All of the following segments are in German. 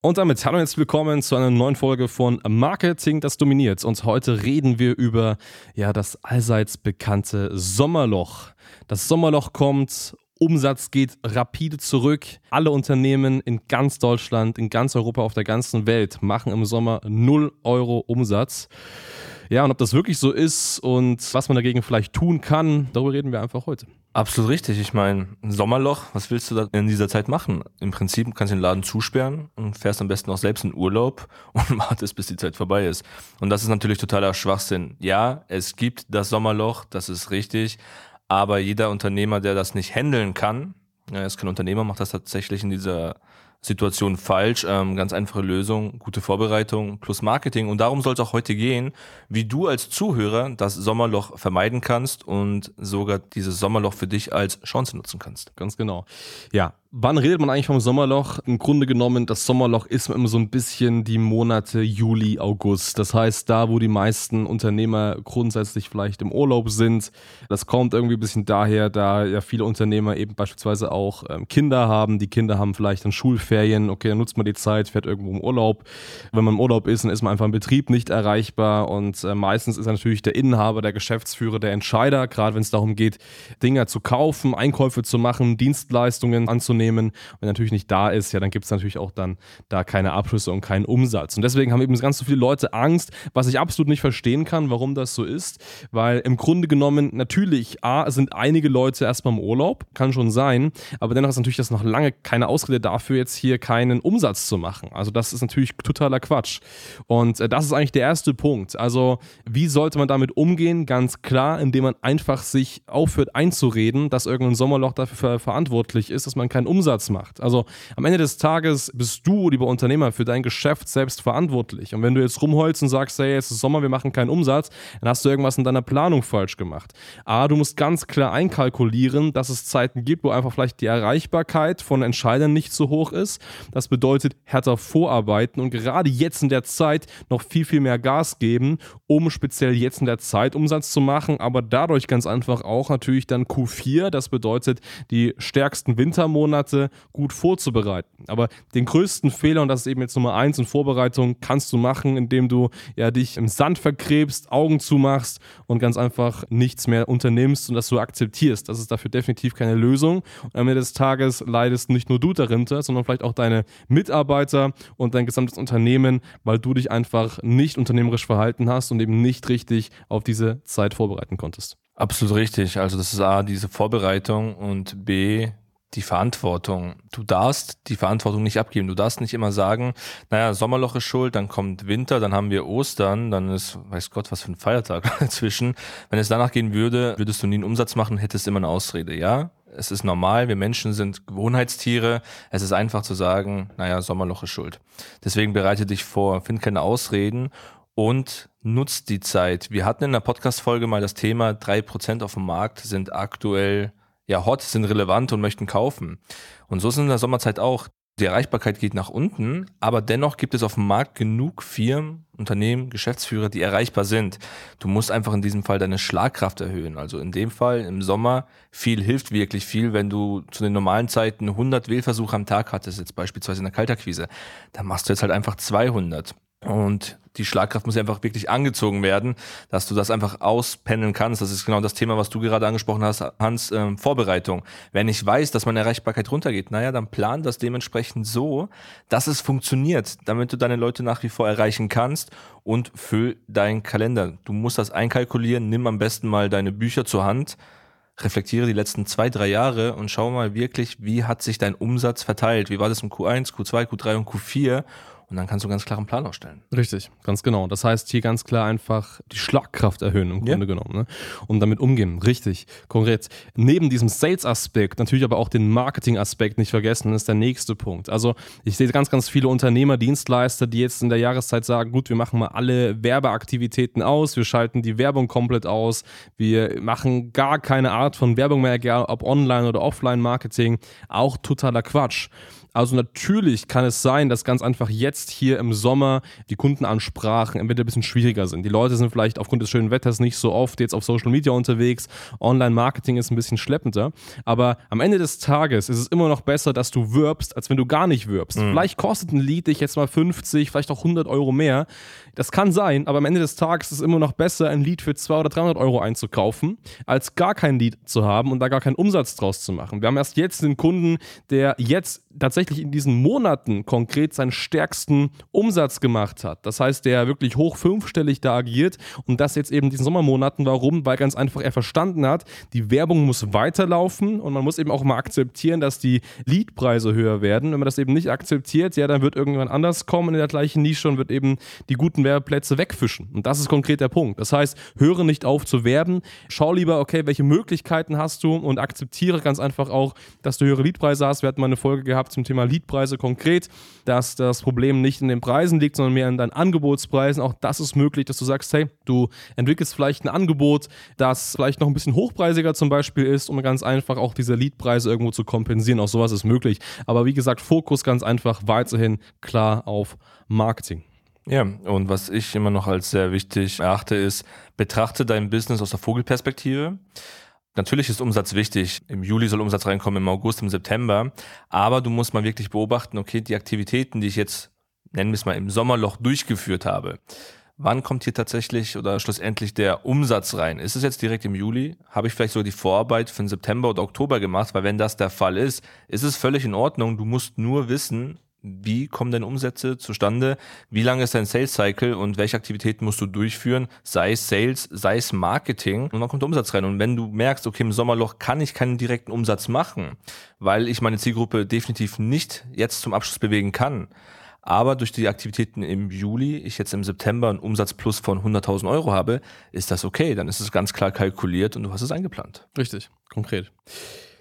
Und damit hallo und herzlich willkommen zu einer neuen Folge von Marketing, das dominiert. Und heute reden wir über ja, das allseits bekannte Sommerloch. Das Sommerloch kommt, Umsatz geht rapide zurück. Alle Unternehmen in ganz Deutschland, in ganz Europa, auf der ganzen Welt machen im Sommer 0 Euro Umsatz. Ja, und ob das wirklich so ist und was man dagegen vielleicht tun kann, darüber reden wir einfach heute. Absolut richtig. Ich meine, ein Sommerloch, was willst du da in dieser Zeit machen? Im Prinzip kannst du den Laden zusperren und fährst am besten auch selbst in Urlaub und wartest, bis die Zeit vorbei ist. Und das ist natürlich totaler Schwachsinn. Ja, es gibt das Sommerloch, das ist richtig. Aber jeder Unternehmer, der das nicht handeln kann, er ist kein Unternehmer, macht das tatsächlich in dieser Situation falsch. Ähm, ganz einfache Lösung, gute Vorbereitung plus Marketing. Und darum soll es auch heute gehen, wie du als Zuhörer das Sommerloch vermeiden kannst und sogar dieses Sommerloch für dich als Chance nutzen kannst. Ganz genau. Ja, Wann redet man eigentlich vom Sommerloch? Im Grunde genommen, das Sommerloch ist immer so ein bisschen die Monate Juli, August. Das heißt, da, wo die meisten Unternehmer grundsätzlich vielleicht im Urlaub sind. Das kommt irgendwie ein bisschen daher, da ja viele Unternehmer eben beispielsweise auch ähm, Kinder haben. Die Kinder haben vielleicht dann Schulferien. Okay, dann nutzt man die Zeit, fährt irgendwo im Urlaub. Wenn man im Urlaub ist, dann ist man einfach im Betrieb nicht erreichbar. Und äh, meistens ist natürlich der Inhaber, der Geschäftsführer, der Entscheider, gerade wenn es darum geht, Dinge zu kaufen, Einkäufe zu machen, Dienstleistungen anzunehmen nehmen. Wenn er natürlich nicht da ist, ja, dann gibt es natürlich auch dann da keine Abschlüsse und keinen Umsatz. Und deswegen haben eben ganz so viele Leute Angst, was ich absolut nicht verstehen kann, warum das so ist. Weil im Grunde genommen natürlich, A, sind einige Leute erstmal im Urlaub, kann schon sein, aber dennoch ist natürlich das noch lange keine Ausrede dafür, jetzt hier keinen Umsatz zu machen. Also das ist natürlich totaler Quatsch. Und äh, das ist eigentlich der erste Punkt. Also wie sollte man damit umgehen? Ganz klar, indem man einfach sich aufhört einzureden, dass irgendein Sommerloch dafür verantwortlich ist, dass man keinen Umsatz macht. Also am Ende des Tages bist du, lieber Unternehmer, für dein Geschäft selbst verantwortlich. Und wenn du jetzt rumholst und sagst, hey, es ist Sommer, wir machen keinen Umsatz, dann hast du irgendwas in deiner Planung falsch gemacht. A, du musst ganz klar einkalkulieren, dass es Zeiten gibt, wo einfach vielleicht die Erreichbarkeit von Entscheidern nicht so hoch ist. Das bedeutet härter vorarbeiten und gerade jetzt in der Zeit noch viel, viel mehr Gas geben, um speziell jetzt in der Zeit Umsatz zu machen, aber dadurch ganz einfach auch natürlich dann Q4, das bedeutet die stärksten Wintermonate, Monate gut vorzubereiten. Aber den größten Fehler, und das ist eben jetzt Nummer eins in Vorbereitung, kannst du machen, indem du ja dich im Sand vergräbst, Augen zumachst und ganz einfach nichts mehr unternimmst und das so akzeptierst. Das ist dafür definitiv keine Lösung. Und am Ende des Tages leidest nicht nur du darunter, sondern vielleicht auch deine Mitarbeiter und dein gesamtes Unternehmen, weil du dich einfach nicht unternehmerisch verhalten hast und eben nicht richtig auf diese Zeit vorbereiten konntest. Absolut richtig. Also das ist A, diese Vorbereitung und B, die Verantwortung. Du darfst die Verantwortung nicht abgeben. Du darfst nicht immer sagen, naja, Sommerloch ist schuld, dann kommt Winter, dann haben wir Ostern, dann ist, weiß Gott, was für ein Feiertag dazwischen. Wenn es danach gehen würde, würdest du nie einen Umsatz machen, hättest immer eine Ausrede. Ja, es ist normal, wir Menschen sind Gewohnheitstiere. Es ist einfach zu sagen, naja, Sommerloch ist schuld. Deswegen bereite dich vor, find keine Ausreden und nutzt die Zeit. Wir hatten in der Podcast-Folge mal das Thema, drei Prozent auf dem Markt sind aktuell ja hot, sind relevant und möchten kaufen. Und so ist es in der Sommerzeit auch. Die Erreichbarkeit geht nach unten, aber dennoch gibt es auf dem Markt genug Firmen, Unternehmen, Geschäftsführer, die erreichbar sind. Du musst einfach in diesem Fall deine Schlagkraft erhöhen. Also in dem Fall im Sommer viel hilft wirklich viel, wenn du zu den normalen Zeiten 100 Wählversuche am Tag hattest, jetzt beispielsweise in der Kaltakquise, dann machst du jetzt halt einfach 200. Und die Schlagkraft muss einfach wirklich angezogen werden, dass du das einfach auspendeln kannst. Das ist genau das Thema, was du gerade angesprochen hast, Hans, ähm, Vorbereitung. Wenn ich weiß, dass meine Erreichbarkeit runtergeht, naja, dann plan das dementsprechend so, dass es funktioniert, damit du deine Leute nach wie vor erreichen kannst und füll deinen Kalender. Du musst das einkalkulieren, nimm am besten mal deine Bücher zur Hand, reflektiere die letzten zwei, drei Jahre und schau mal wirklich, wie hat sich dein Umsatz verteilt? Wie war das im Q1, Q2, Q3 und Q4? Und dann kannst du ganz klar einen Plan aufstellen. Richtig, ganz genau. Das heißt, hier ganz klar einfach die Schlagkraft erhöhen im Grunde ja. genommen ne? und damit umgehen. Richtig, konkret. Neben diesem Sales-Aspekt natürlich aber auch den Marketing-Aspekt nicht vergessen, das ist der nächste Punkt. Also ich sehe ganz, ganz viele Unternehmer, Dienstleister, die jetzt in der Jahreszeit sagen, gut, wir machen mal alle Werbeaktivitäten aus, wir schalten die Werbung komplett aus, wir machen gar keine Art von Werbung mehr, egal ob Online- oder Offline-Marketing. Auch totaler Quatsch. Also natürlich kann es sein, dass ganz einfach jetzt hier im Sommer die Kundenansprachen entweder ein bisschen schwieriger sind. Die Leute sind vielleicht aufgrund des schönen Wetters nicht so oft jetzt auf Social Media unterwegs. Online-Marketing ist ein bisschen schleppender. Aber am Ende des Tages ist es immer noch besser, dass du wirbst, als wenn du gar nicht wirbst. Mhm. Vielleicht kostet ein Lied dich jetzt mal 50, vielleicht auch 100 Euro mehr. Das kann sein, aber am Ende des Tages ist es immer noch besser, ein Lied für 200 oder 300 Euro einzukaufen, als gar kein Lied zu haben und da gar keinen Umsatz draus zu machen. Wir haben erst jetzt einen Kunden, der jetzt tatsächlich in diesen Monaten konkret seinen stärksten Umsatz gemacht hat. Das heißt, der wirklich hoch fünfstellig da agiert und das jetzt eben in diesen Sommermonaten. Warum? Weil ganz einfach er verstanden hat, die Werbung muss weiterlaufen und man muss eben auch mal akzeptieren, dass die Leadpreise höher werden. Wenn man das eben nicht akzeptiert, ja, dann wird irgendwann anders kommen in der gleichen Nische und wird eben die guten Werbeplätze wegfischen. Und das ist konkret der Punkt. Das heißt, höre nicht auf zu werben. Schau lieber, okay, welche Möglichkeiten hast du und akzeptiere ganz einfach auch, dass du höhere Leadpreise hast. Wir hatten mal eine Folge gehabt zum Thema Leadpreise konkret, dass das Problem nicht in den Preisen liegt, sondern mehr in deinen Angebotspreisen. Auch das ist möglich, dass du sagst, hey, du entwickelst vielleicht ein Angebot, das vielleicht noch ein bisschen hochpreisiger zum Beispiel ist, um ganz einfach auch diese Leadpreise irgendwo zu kompensieren. Auch sowas ist möglich. Aber wie gesagt, Fokus ganz einfach weiterhin klar auf Marketing. Ja, und was ich immer noch als sehr wichtig erachte, ist, betrachte dein Business aus der Vogelperspektive. Natürlich ist Umsatz wichtig. Im Juli soll Umsatz reinkommen, im August, im September. Aber du musst mal wirklich beobachten, okay, die Aktivitäten, die ich jetzt, nennen wir es mal, im Sommerloch durchgeführt habe, wann kommt hier tatsächlich oder schlussendlich der Umsatz rein? Ist es jetzt direkt im Juli? Habe ich vielleicht so die Vorarbeit für den September oder Oktober gemacht? Weil wenn das der Fall ist, ist es völlig in Ordnung. Du musst nur wissen, wie kommen deine Umsätze zustande, wie lange ist dein Sales Cycle und welche Aktivitäten musst du durchführen, sei es Sales, sei es Marketing und dann kommt der Umsatz rein. Und wenn du merkst, okay, im Sommerloch kann ich keinen direkten Umsatz machen, weil ich meine Zielgruppe definitiv nicht jetzt zum Abschluss bewegen kann, aber durch die Aktivitäten im Juli, ich jetzt im September einen Umsatz plus von 100.000 Euro habe, ist das okay. Dann ist es ganz klar kalkuliert und du hast es eingeplant. Richtig, konkret.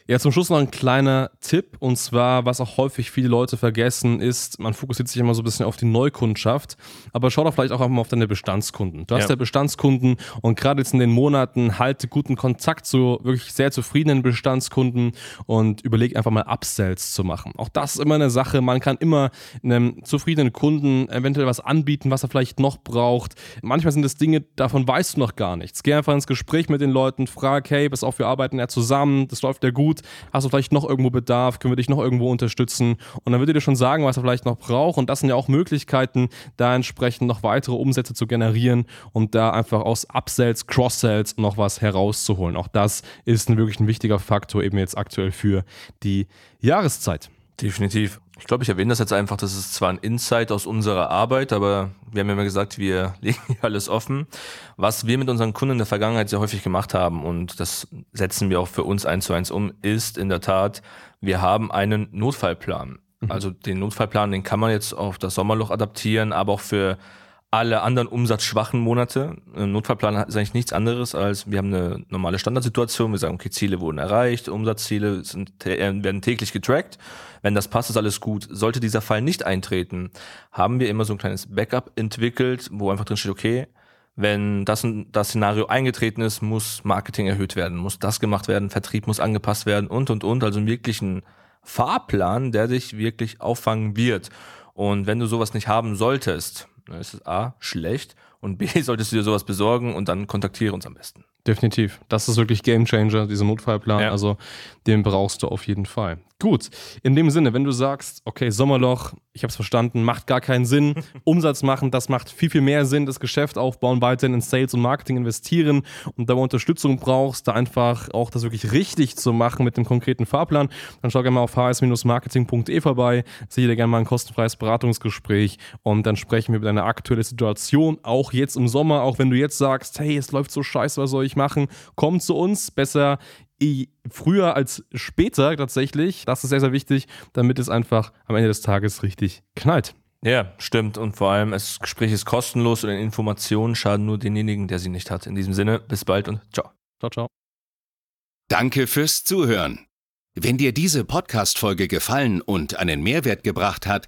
Ja, zum Schluss noch ein kleiner Tipp und zwar, was auch häufig viele Leute vergessen, ist, man fokussiert sich immer so ein bisschen auf die Neukundschaft, aber schau doch vielleicht auch einmal auf deine Bestandskunden. Du hast ja, ja Bestandskunden und gerade jetzt in den Monaten halte guten Kontakt zu wirklich sehr zufriedenen Bestandskunden und überleg einfach mal Upsells zu machen. Auch das ist immer eine Sache, man kann immer einem zufriedenen Kunden eventuell was anbieten, was er vielleicht noch braucht. Manchmal sind das Dinge, davon weißt du noch gar nichts. Geh einfach ins Gespräch mit den Leuten, frag, hey, pass auf, wir arbeiten ja zusammen, das läuft ja gut gut, hast du vielleicht noch irgendwo Bedarf, können wir dich noch irgendwo unterstützen und dann würde dir schon sagen, was er vielleicht noch braucht und das sind ja auch Möglichkeiten, da entsprechend noch weitere Umsätze zu generieren und da einfach aus Upsells, Cross-Sells noch was herauszuholen. Auch das ist ein wirklich ein wichtiger Faktor eben jetzt aktuell für die Jahreszeit. Definitiv. Ich glaube, ich erwähne das jetzt einfach, das ist zwar ein Insight aus unserer Arbeit, aber wir haben ja immer gesagt, wir legen hier alles offen. Was wir mit unseren Kunden in der Vergangenheit sehr häufig gemacht haben, und das setzen wir auch für uns eins zu eins um, ist in der Tat, wir haben einen Notfallplan. Mhm. Also den Notfallplan, den kann man jetzt auf das Sommerloch adaptieren, aber auch für alle anderen umsatzschwachen Monate. Ein Notfallplan ist eigentlich nichts anderes als, wir haben eine normale Standardsituation, wir sagen, okay, Ziele wurden erreicht, Umsatzziele sind, äh, werden täglich getrackt. Wenn das passt, ist alles gut. Sollte dieser Fall nicht eintreten, haben wir immer so ein kleines Backup entwickelt, wo einfach drin steht, okay, wenn das, das Szenario eingetreten ist, muss Marketing erhöht werden, muss das gemacht werden, Vertrieb muss angepasst werden und, und, und. Also wirklich ein Fahrplan, der dich wirklich auffangen wird. Und wenn du sowas nicht haben solltest, dann ist es A, schlecht und B, solltest du dir sowas besorgen und dann kontaktiere uns am besten. Definitiv. Das ist wirklich Game Changer, dieser Notfallplan. Ja. Also den brauchst du auf jeden Fall. Gut, in dem Sinne, wenn du sagst, okay, Sommerloch, ich habe es verstanden, macht gar keinen Sinn, Umsatz machen, das macht viel, viel mehr Sinn, das Geschäft aufbauen, weiterhin in Sales und Marketing investieren und da Unterstützung brauchst, da einfach auch das wirklich richtig zu machen mit dem konkreten Fahrplan, dann schau gerne mal auf hs-marketing.de vorbei, sieh dir gerne mal ein kostenfreies Beratungsgespräch und dann sprechen wir über deine aktuelle Situation, auch jetzt im Sommer, auch wenn du jetzt sagst, hey, es läuft so scheiße, was soll ich machen, komm zu uns, besser früher als später tatsächlich. Das ist sehr, sehr wichtig, damit es einfach am Ende des Tages richtig knallt. Ja, stimmt. Und vor allem, das Gespräch ist kostenlos und Informationen schaden nur denjenigen, der sie nicht hat. In diesem Sinne, bis bald und ciao. Ciao, ciao. Danke fürs Zuhören. Wenn dir diese Podcast-Folge gefallen und einen Mehrwert gebracht hat,